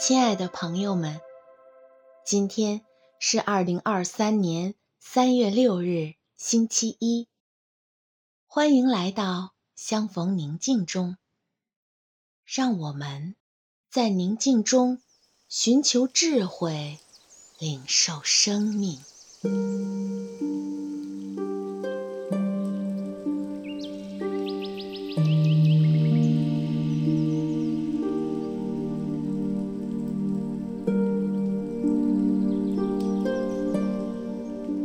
亲爱的朋友们，今天是二零二三年三月六日，星期一。欢迎来到相逢宁静中，让我们在宁静中寻求智慧，领受生命。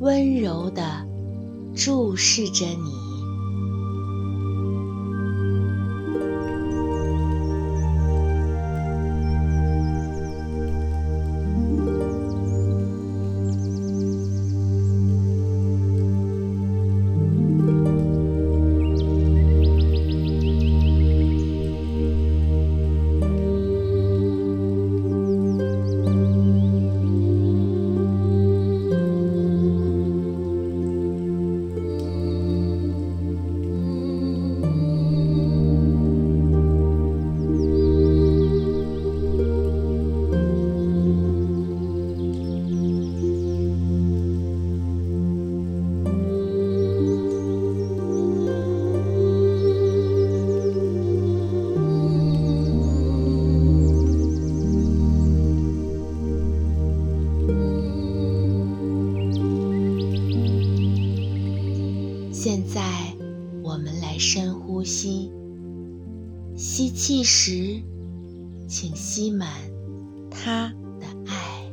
温柔地注视着你。请吸满他的爱，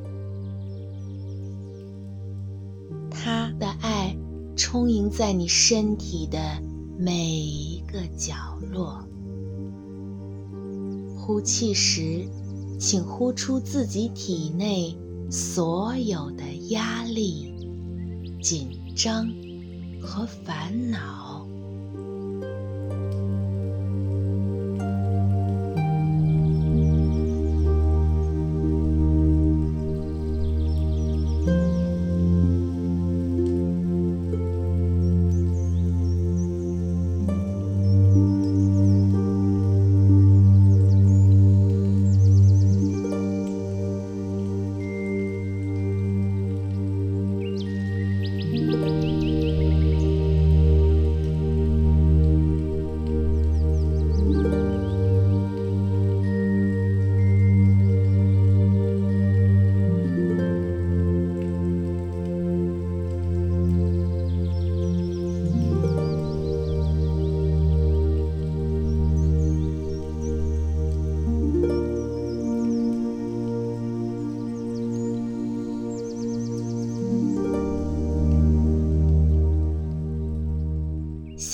他的爱充盈在你身体的每一个角落。呼气时，请呼出自己体内所有的压力、紧张。和烦恼。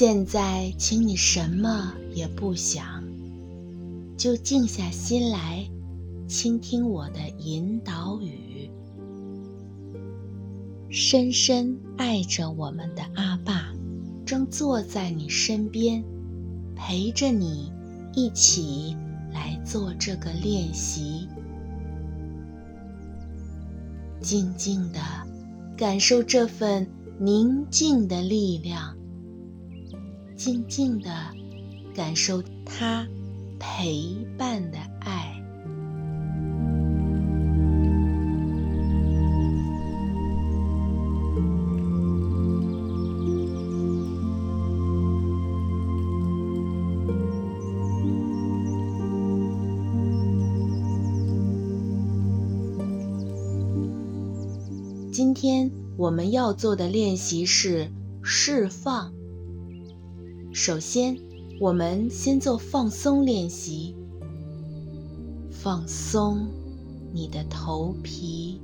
现在，请你什么也不想，就静下心来，倾听我的引导语。深深爱着我们的阿爸，正坐在你身边，陪着你一起来做这个练习。静静的感受这份宁静的力量。静静地感受他陪伴的爱。今天我们要做的练习是释放。首先我们先做放松练习。放松你的头皮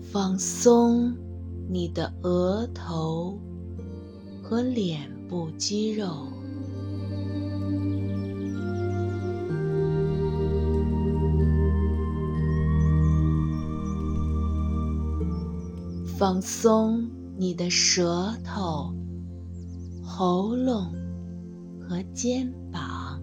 放松你的额头和脸部肌肉。放松你的舌头、喉咙和肩膀。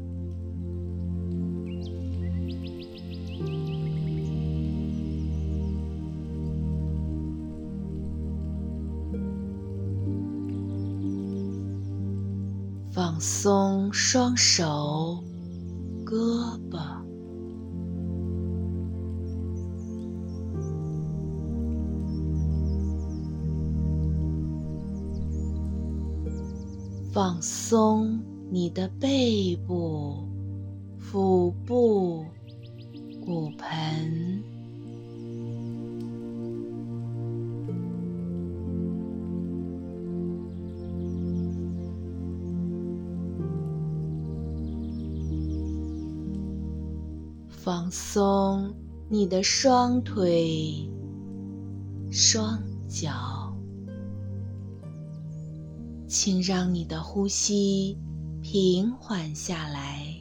放松双手、胳膊。放松你的背部、腹部、骨盆。放松你的双腿、双脚。请让你的呼吸平缓下来。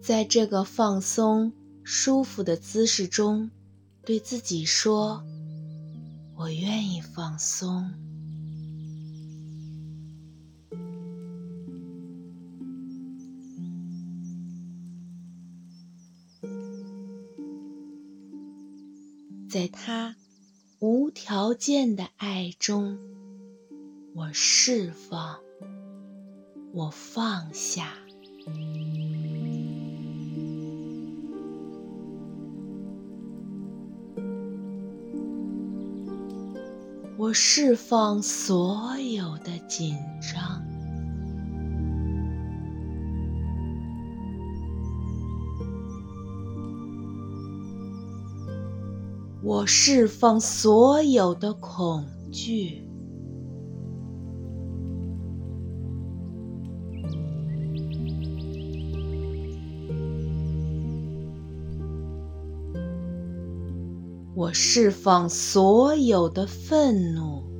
在这个放松、舒服的姿势中，对自己说：“我愿意放松。”在他无条件的爱中，我释放，我放下，我释放所有的紧张。我释放所有的恐惧，我释放所有的愤怒。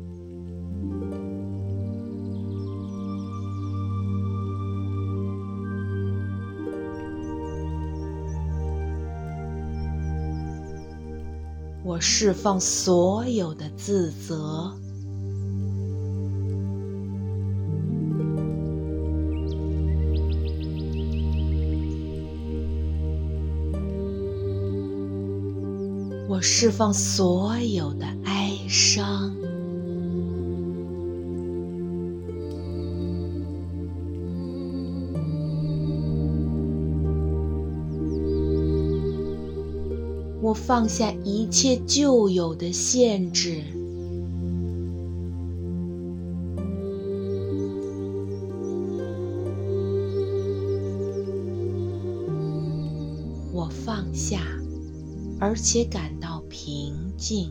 我释放所有的自责，我释放所有的哀伤。放下一切旧有的限制，我放下，而且感到平静。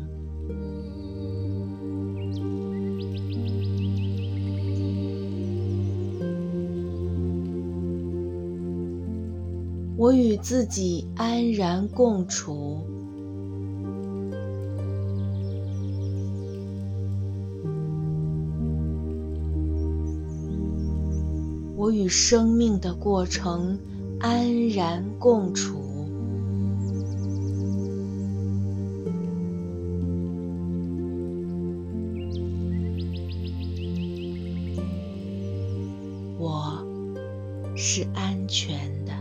我与自己安然共处，我与生命的过程安然共处，我是安全的。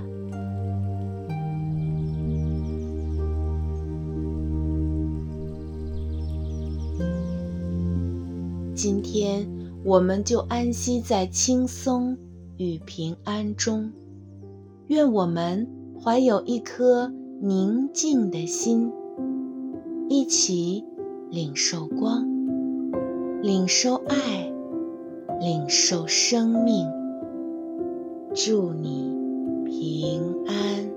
今天，我们就安息在轻松与平安中。愿我们怀有一颗宁静的心，一起领受光，领受爱，领受生命。祝你平安。